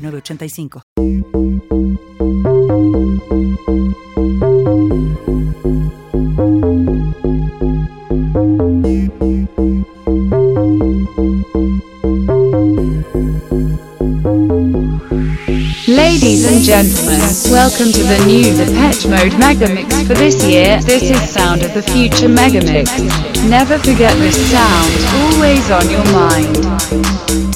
906985. Ladies and gentlemen, welcome to the new Depeche Mode Megamix for this year. This is Sound of the Future Megamix. Never forget this sound, always on your mind.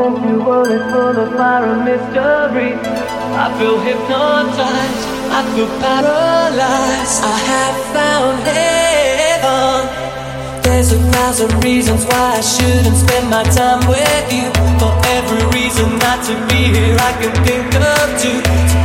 your world is full of fire and mystery. I feel hypnotized, I feel paralyzed. I have found heaven. There's a thousand reasons why I shouldn't spend my time with you. For every reason not to be here, I can think of two.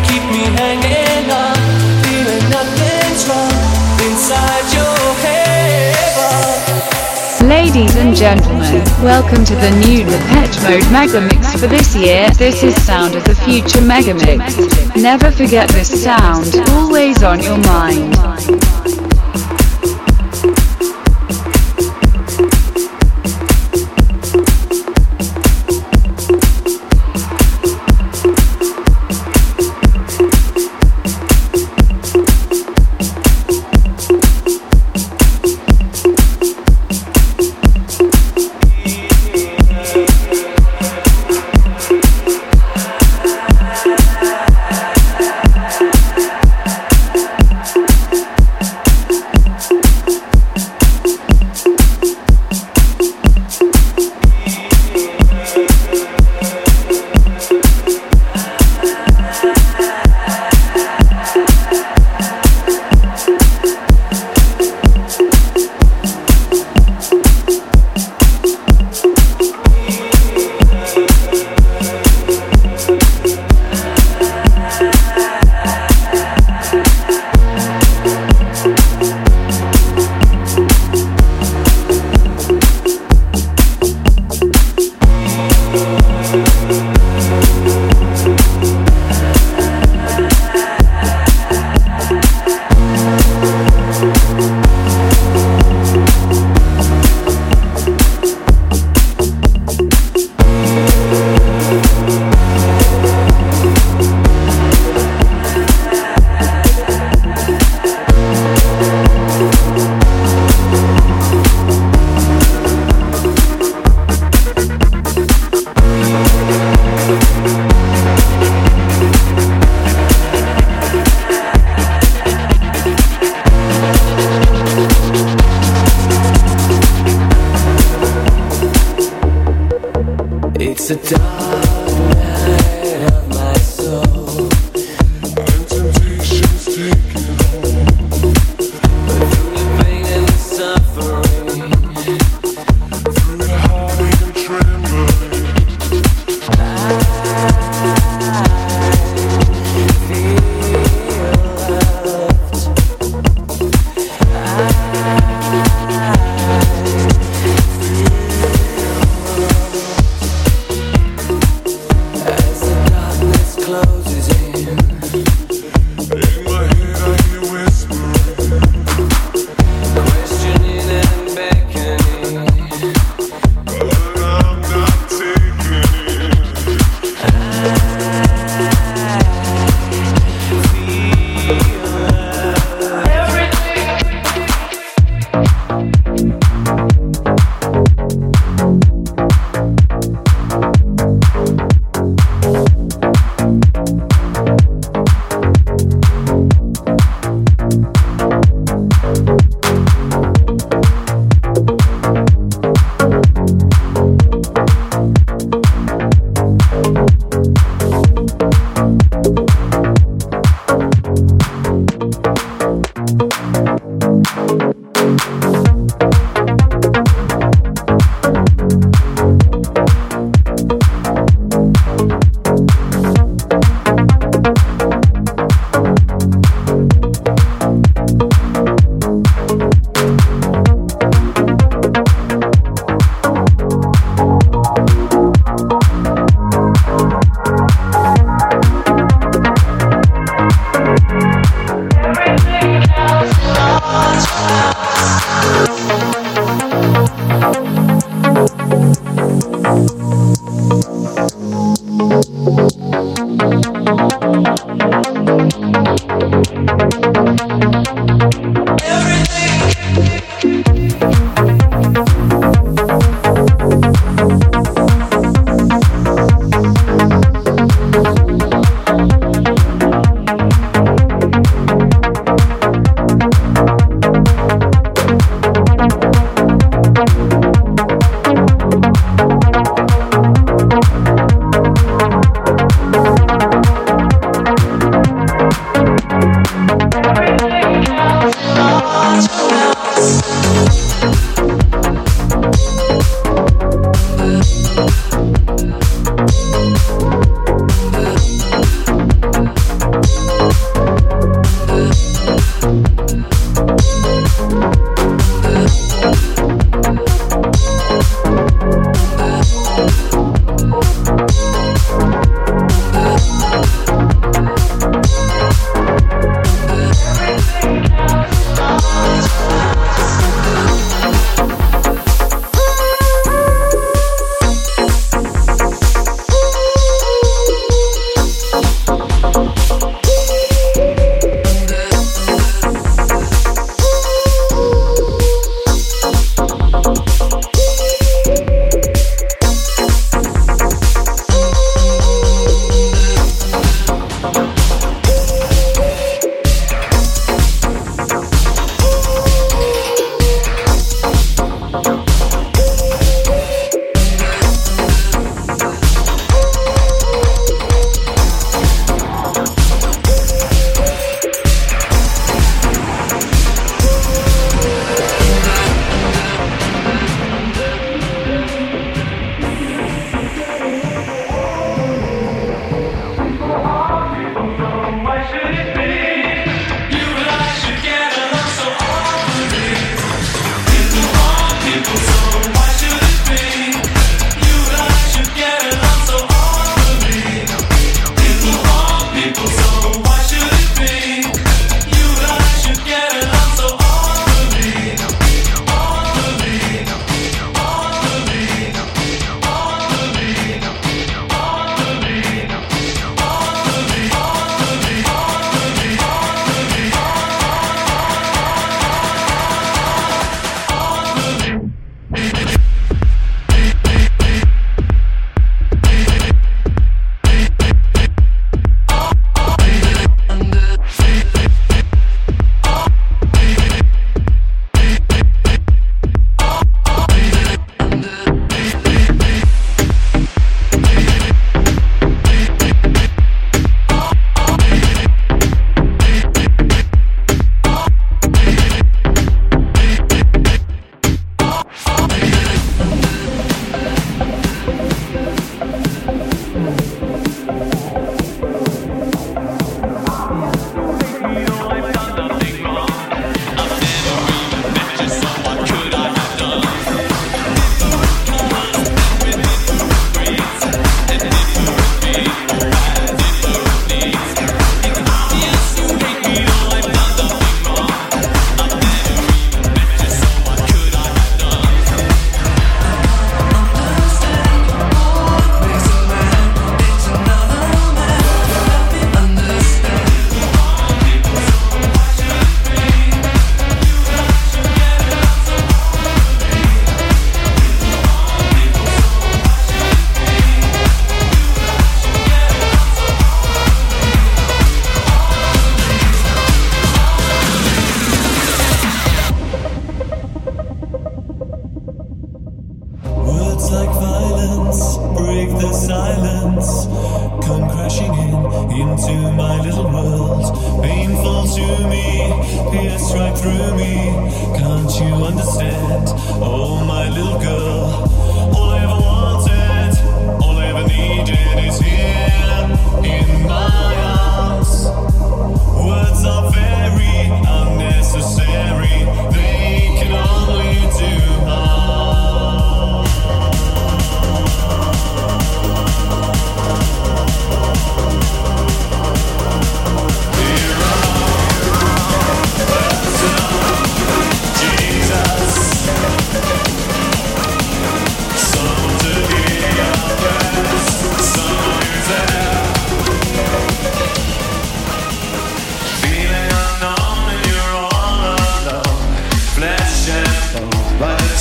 Ladies and gentlemen, welcome to the new Depeche Mode mega mix for this year. This is Sound of the Future mega mix. Never forget this sound, always on your mind. It's a dog.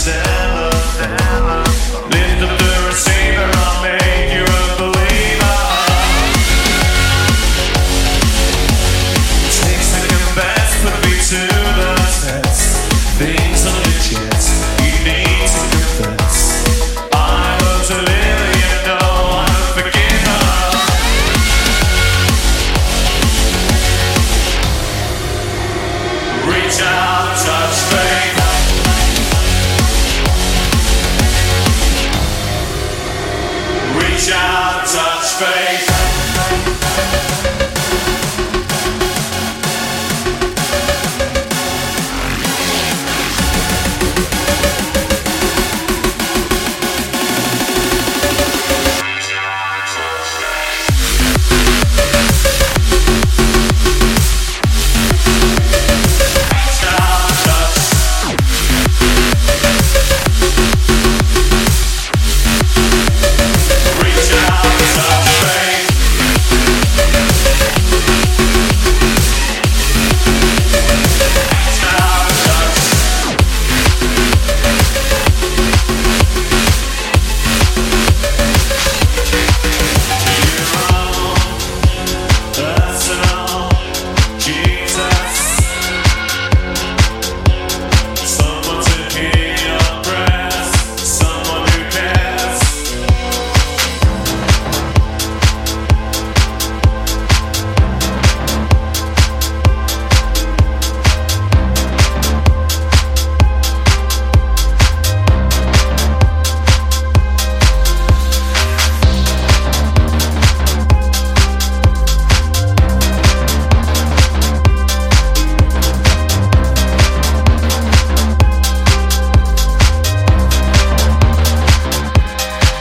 myself.